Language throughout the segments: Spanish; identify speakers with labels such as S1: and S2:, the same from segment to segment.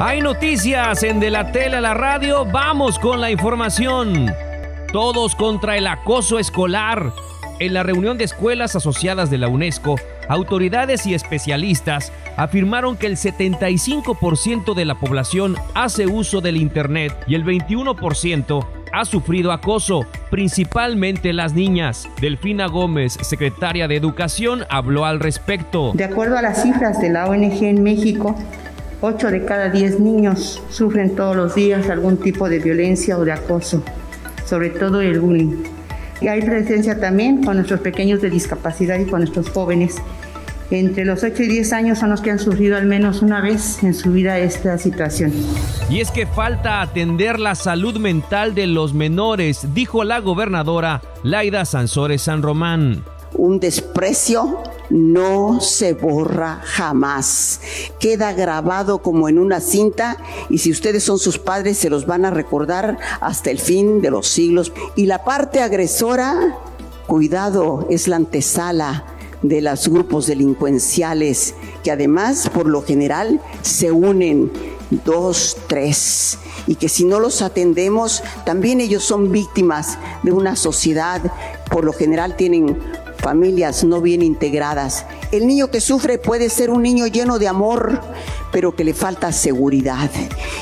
S1: Hay noticias en De la Tele a la Radio. Vamos con la información. Todos contra el acoso escolar. En la reunión de escuelas asociadas de la UNESCO, autoridades y especialistas afirmaron que el 75% de la población hace uso del Internet y el 21% ha sufrido acoso, principalmente las niñas. Delfina Gómez, secretaria de Educación, habló al respecto.
S2: De acuerdo a las cifras de la ONG en México, 8 de cada 10 niños sufren todos los días algún tipo de violencia o de acoso, sobre todo el bullying. Y hay presencia también con nuestros pequeños de discapacidad y con nuestros jóvenes. Entre los 8 y 10 años son los que han sufrido al menos una vez en su vida esta situación.
S1: Y es que falta atender la salud mental de los menores, dijo la gobernadora Laida Sansores San Román.
S3: Un desprecio no se borra jamás. Queda grabado como en una cinta y si ustedes son sus padres se los van a recordar hasta el fin de los siglos. Y la parte agresora, cuidado, es la antesala de los grupos delincuenciales que además por lo general se unen dos, tres, y que si no los atendemos, también ellos son víctimas de una sociedad, por lo general tienen familias no bien integradas. El niño que sufre puede ser un niño lleno de amor, pero que le falta seguridad.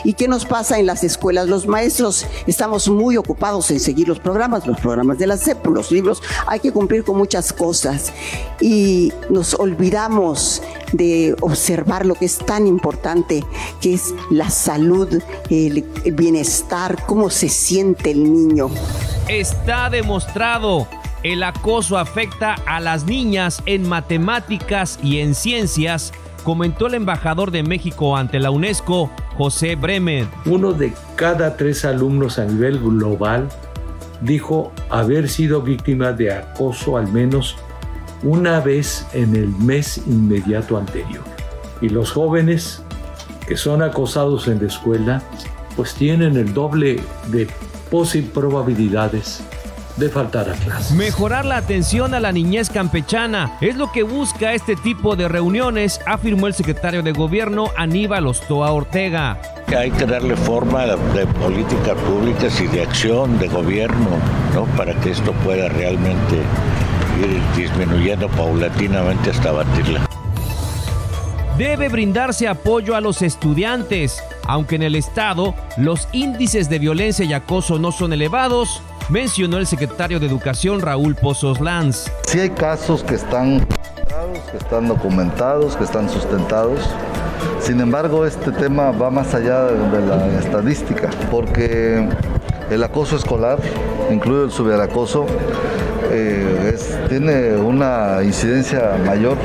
S3: ¿Y qué nos pasa en las escuelas? Los maestros estamos muy ocupados en seguir los programas, los programas de la CEP, los libros, hay que cumplir con muchas cosas y nos olvidamos de observar lo que es tan importante, que es la salud, el, bienestar, cómo se siente el niño.
S1: Está demostrado el acoso afecta a las niñas en matemáticas y en ciencias, comentó el embajador de México ante la UNESCO, José Bremer.
S4: Uno de cada tres alumnos a nivel global dijo haber sido víctima de acoso al menos una vez en el mes inmediato anterior. Y los jóvenes que son acosados en la escuela, pues tienen el doble de probabilidades de faltar a clases.
S1: Mejorar la atención a la niñez campechana es lo que busca este tipo de reuniones, afirmó el secretario de gobierno Aníbal Ostoa Ortega.
S5: Hay que darle forma de políticas públicas y de acción de gobierno, ¿no? Para que esto pueda realmente ir disminuyendo paulatinamente hasta batirla.
S1: Debe brindarse apoyo a los estudiantes, aunque en el Estado los índices de violencia y acoso no son elevados, mencionó el secretario de Educación Raúl Pozos Lanz.
S6: Sí hay casos que están que están documentados, que están sustentados. Sin embargo, este tema va más allá de la estadística, porque el acoso escolar, incluido el suberacoso, eh, tiene una incidencia mayor.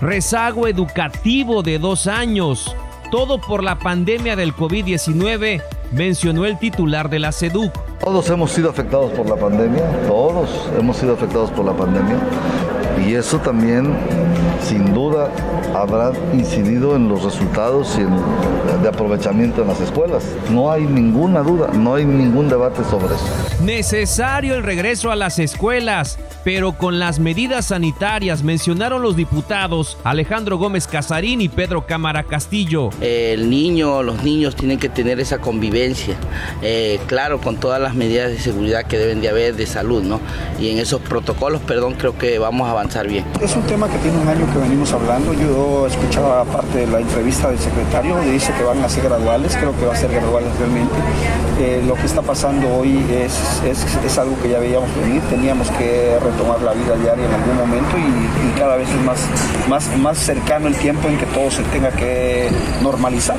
S1: Rezago educativo de dos años, todo por la pandemia del COVID-19 mencionó el titular de la SEDUC.
S6: Todos hemos sido afectados por la pandemia, todos hemos sido afectados por la pandemia y eso también sin duda habrá incidido en los resultados y en, de aprovechamiento en las escuelas. No hay ninguna duda, no hay ningún debate sobre eso.
S1: Necesario el regreso a las escuelas, pero con las medidas sanitarias, mencionaron los diputados Alejandro Gómez Casarín y Pedro Cámara Castillo.
S7: El niño, los niños tienen que tener esa convivencia, eh, claro, con todas las medidas de seguridad que deben de haber de salud, ¿no? Y en esos protocolos, perdón, creo que vamos a avanzar bien.
S8: Es un tema que tiene un año que venimos hablando. Yo escuchaba parte de la entrevista del secretario, dice que van a ser graduales, creo que va a ser graduales realmente. Eh, lo que está pasando hoy es, es, algo que ya veíamos venir, teníamos que retomar la vida diaria en algún momento y, y cada vez es más, más, más cercano el tiempo en que todo se tenga que normalizar.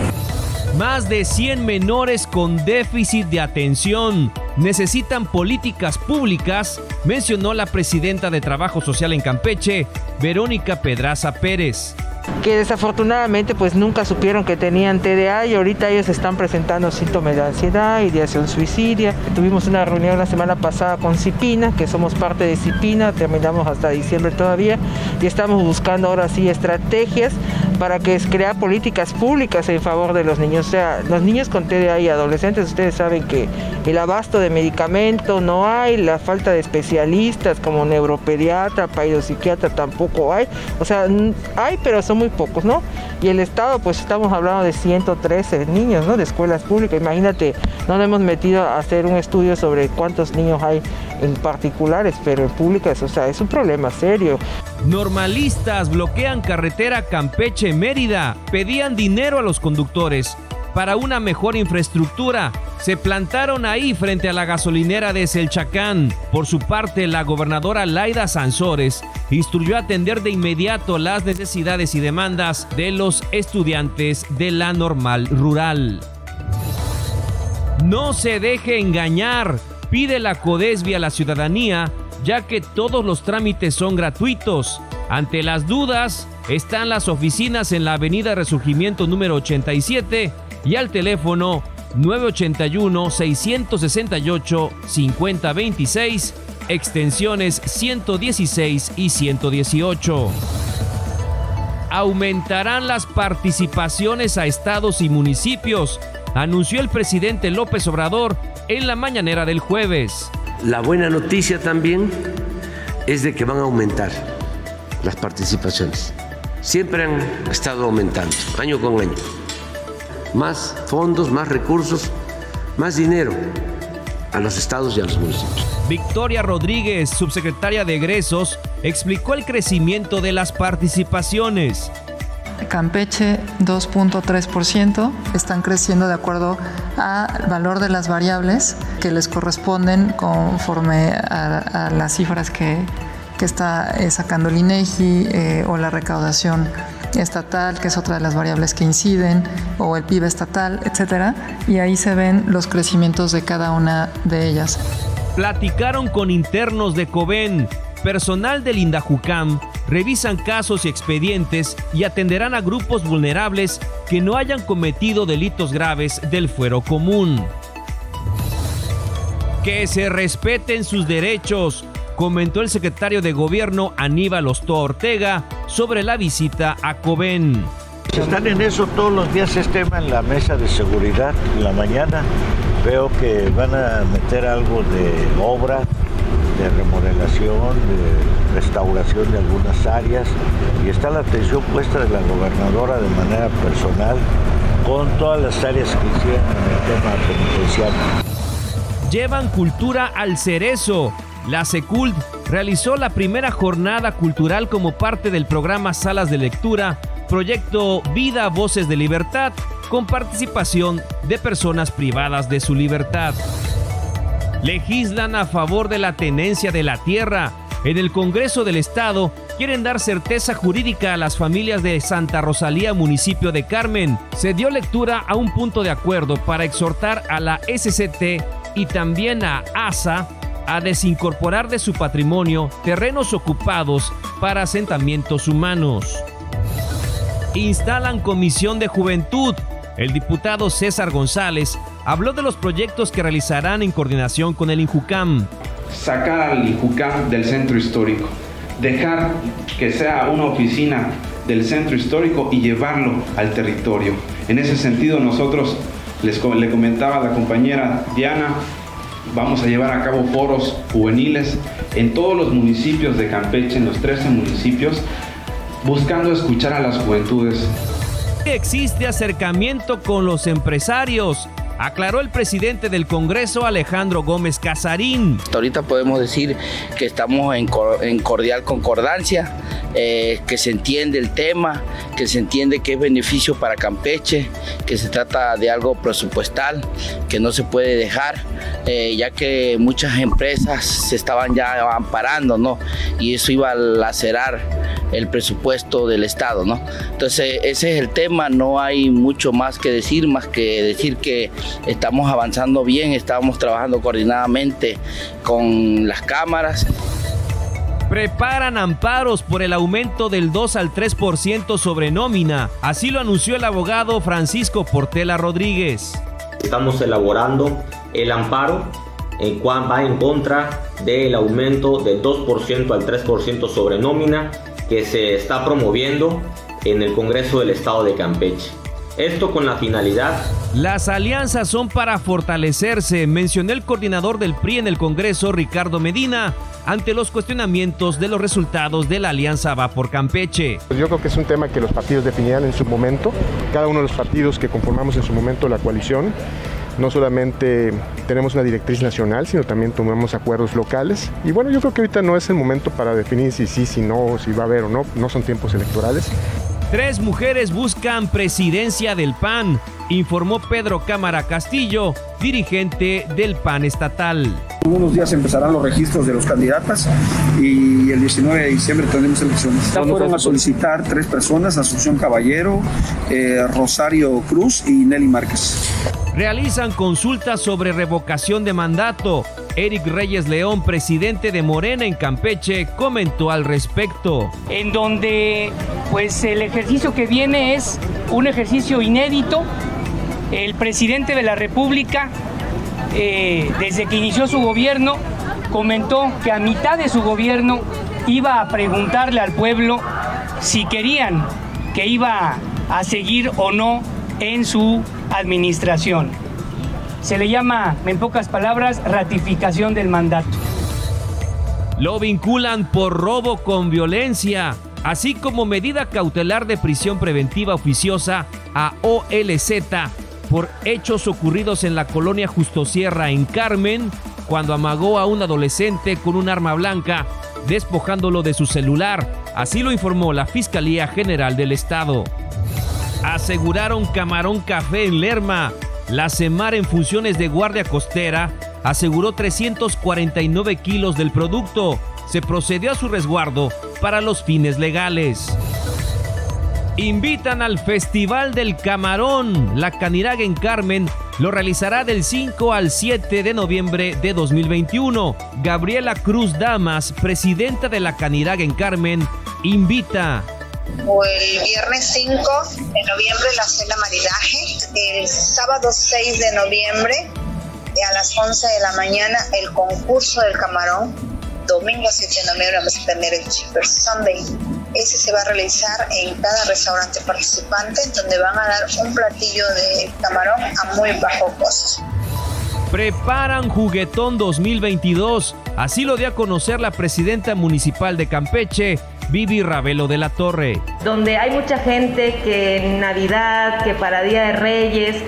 S1: Más de 100 menores con déficit de atención necesitan políticas públicas, mencionó la presidenta de Trabajo Social en Campeche, Verónica Pedraza Pérez
S9: que desafortunadamente pues nunca supieron que tenían TDA y ahorita ellos están presentando síntomas de ansiedad, ideación suicidia. Tuvimos una reunión la semana pasada con Cipina, que somos parte de Cipina, terminamos hasta diciembre todavía y estamos buscando ahora sí estrategias para que crear políticas públicas en favor de los niños. O sea, los niños con TDA y adolescentes, ustedes saben que el abasto de medicamento no hay, la falta de especialistas como neuropediatra, psiquiatra tampoco hay. O sea, hay, pero son muy pocos, ¿no? Y el Estado, pues estamos hablando de 113 niños, ¿no? De escuelas públicas. Imagínate, no nos hemos metido a hacer un estudio sobre cuántos niños hay en particulares, pero en públicas, o sea, es un problema serio.
S1: Normalistas bloquean carretera Campeche-Mérida, pedían dinero a los conductores para una mejor infraestructura. Se plantaron ahí frente a la gasolinera de Selchacán. Por su parte, la gobernadora Laida Sansores instruyó atender de inmediato las necesidades y demandas de los estudiantes de la normal rural. No se deje engañar, pide la Codesvia a la ciudadanía, ya que todos los trámites son gratuitos. Ante las dudas, están las oficinas en la Avenida Resurgimiento número 87 y al teléfono 981-668-5026, extensiones 116 y 118. Aumentarán las participaciones a estados y municipios, anunció el presidente López Obrador en la mañanera del jueves.
S10: La buena noticia también es de que van a aumentar las participaciones. Siempre han estado aumentando, año con año más fondos, más recursos, más dinero a los estados y a los municipios.
S1: Victoria Rodríguez, subsecretaria de egresos, explicó el crecimiento de las participaciones.
S11: Campeche 2.3%, están creciendo de acuerdo al valor de las variables que les corresponden conforme a, las cifras que, está eh, sacando el INEGI eh, o la recaudación estatal, que es otra de las variables que inciden, o el PIB estatal, etcétera, y ahí se ven los crecimientos de cada una de ellas.
S1: Platicaron con internos de COVEN, personal del INDAJUCAM, revisan casos y expedientes y atenderán a grupos vulnerables que no hayan cometido delitos graves del fuero común. Que se respeten sus derechos, comentó el secretario de Gobierno Aníbal Ostoa Ortega sobre la visita a Coven.
S5: Están en eso todos los días este tema en la mesa de seguridad. En la mañana veo que van a meter algo de obra, de remodelación, de restauración de algunas áreas y está la atención puesta de la gobernadora de manera personal con todas las áreas que hicieron en el tema penitenciario.
S1: Llevan cultura al cerezo la SECULT realizó la primera jornada cultural como parte del programa Salas de Lectura, proyecto Vida Voces de Libertad, con participación de personas privadas de su libertad. Legislan a favor de la tenencia de la tierra. En el Congreso del Estado quieren dar certeza jurídica a las familias de Santa Rosalía, municipio de Carmen. Se dio lectura a un punto de acuerdo para exhortar a la SCT y también a ASA a desincorporar de su patrimonio terrenos ocupados para asentamientos humanos. Instalan Comisión de Juventud. El diputado César González habló de los proyectos que realizarán en coordinación con el INJUCAM.
S12: Sacar al INJUCAM del centro histórico, dejar que sea una oficina del centro histórico y llevarlo al territorio. En ese sentido nosotros les le comentaba a la compañera Diana vamos a llevar a cabo foros juveniles en todos los municipios de Campeche, en los 13 municipios, buscando escuchar a las juventudes.
S1: Existe acercamiento con los empresarios aclaró el presidente del Congreso Alejandro Gómez Casarín.
S7: ahorita podemos decir que estamos en, cordial concordancia, eh, que se entiende el tema, que se entiende que es beneficio para Campeche, que se trata de algo presupuestal, que no se puede dejar, eh, ya que muchas empresas se estaban ya amparando, ¿no? Y eso iba a lacerar el presupuesto del Estado, ¿no? Entonces ese es el tema, no hay mucho más que decir, más que decir que estamos avanzando bien, estamos trabajando coordinadamente con las cámaras.
S1: Preparan amparos por el aumento del 2 al 3% sobre nómina. Así lo anunció el abogado Francisco Portela Rodríguez.
S13: Estamos elaborando el amparo en cual va en contra del aumento del 2% al 3% sobre nómina que se está promoviendo en el Congreso del Estado de Campeche. Esto con la finalidad.
S1: Las alianzas son para fortalecerse, mencionó el coordinador del PRI en el Congreso, Ricardo Medina, ante los cuestionamientos de los resultados de la alianza Va por Campeche.
S14: Yo creo que es un tema que los partidos definirán en su momento, cada uno de los partidos que conformamos en su momento la coalición. No solamente tenemos una directriz nacional, sino también tomamos acuerdos locales. Y bueno, yo creo que ahorita no es el momento para definir si sí, si no, si va a haber o no. No son tiempos electorales.
S1: Tres mujeres buscan presidencia del PAN, informó Pedro Cámara Castillo, dirigente del PAN estatal.
S8: En unos días empezarán los registros de los candidatas y el 19 de diciembre tendremos elecciones. Ya fueron a solicitar tres personas, Asunción Caballero, eh, Rosario Cruz y Nelly Márquez.
S1: Realizan consultas sobre revocación de mandato. Eric Reyes León, presidente de Morena en Campeche, comentó al respecto.
S15: En donde pues el ejercicio que viene es un ejercicio inédito. El presidente de la República, eh, desde que inició su gobierno, comentó que a mitad de su gobierno iba a preguntarle al pueblo si querían que iba a seguir o no en su administración. Se le llama, en pocas palabras, ratificación del mandato.
S1: Lo vinculan por robo con violencia, así como medida cautelar de prisión preventiva oficiosa a OLZ por hechos ocurridos en la colonia Justo Sierra en Carmen, cuando amagó a un adolescente con un arma blanca, despojándolo de su celular. Así lo informó la Fiscalía General del Estado. Aseguraron camarón café en Lerma la CEMAR en funciones de guardia costera aseguró 349 kilos del producto. Se procedió a su resguardo para los fines legales. Invitan al Festival del Camarón. La Caniraga en Carmen lo realizará del 5 al 7 de noviembre de 2021. Gabriela Cruz Damas, presidenta de la Caniraga en Carmen, invita
S16: el viernes 5 de noviembre la cena maridaje, el sábado 6 de noviembre a las 11 de la mañana el concurso del camarón, domingo 7 de noviembre vamos a tener el Cheaper Sunday. Ese se va a realizar en cada restaurante participante, donde van a dar un platillo de camarón a muy bajo costo.
S1: Preparan Juguetón 2022. Así lo dio a conocer la presidenta municipal de Campeche, Vivi Ravelo de la Torre.
S17: Donde hay mucha gente que en Navidad, que para Día de Reyes,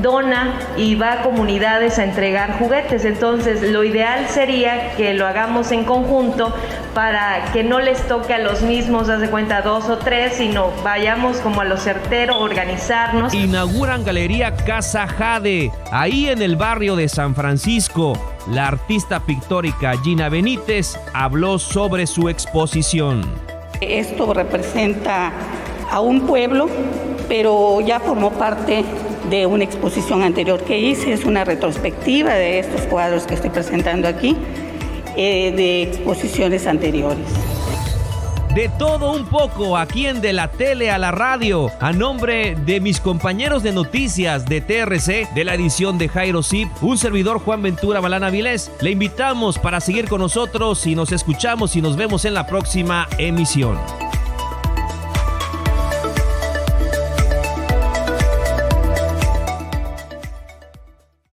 S17: dona y va a comunidades a entregar juguetes. Entonces, lo ideal sería que lo hagamos en conjunto para que no les toque a los mismos, haz de cuenta, dos o tres, sino vayamos como a lo certero, organizarnos.
S1: Inauguran Galería Casa Jade, ahí en el barrio de San Francisco. La artista pictórica Gina Benítez habló sobre su exposición.
S18: Esto representa a un pueblo, pero ya formó parte de una exposición anterior que hice, es una retrospectiva de estos cuadros que estoy presentando aquí, eh, de exposiciones anteriores.
S1: De todo un poco aquí en De la Tele a la Radio, a nombre de mis compañeros de noticias de TRC, de la edición de Jairo Zip, un servidor Juan Ventura Balana Vilés, le invitamos para seguir con nosotros y nos escuchamos y nos vemos en la próxima emisión.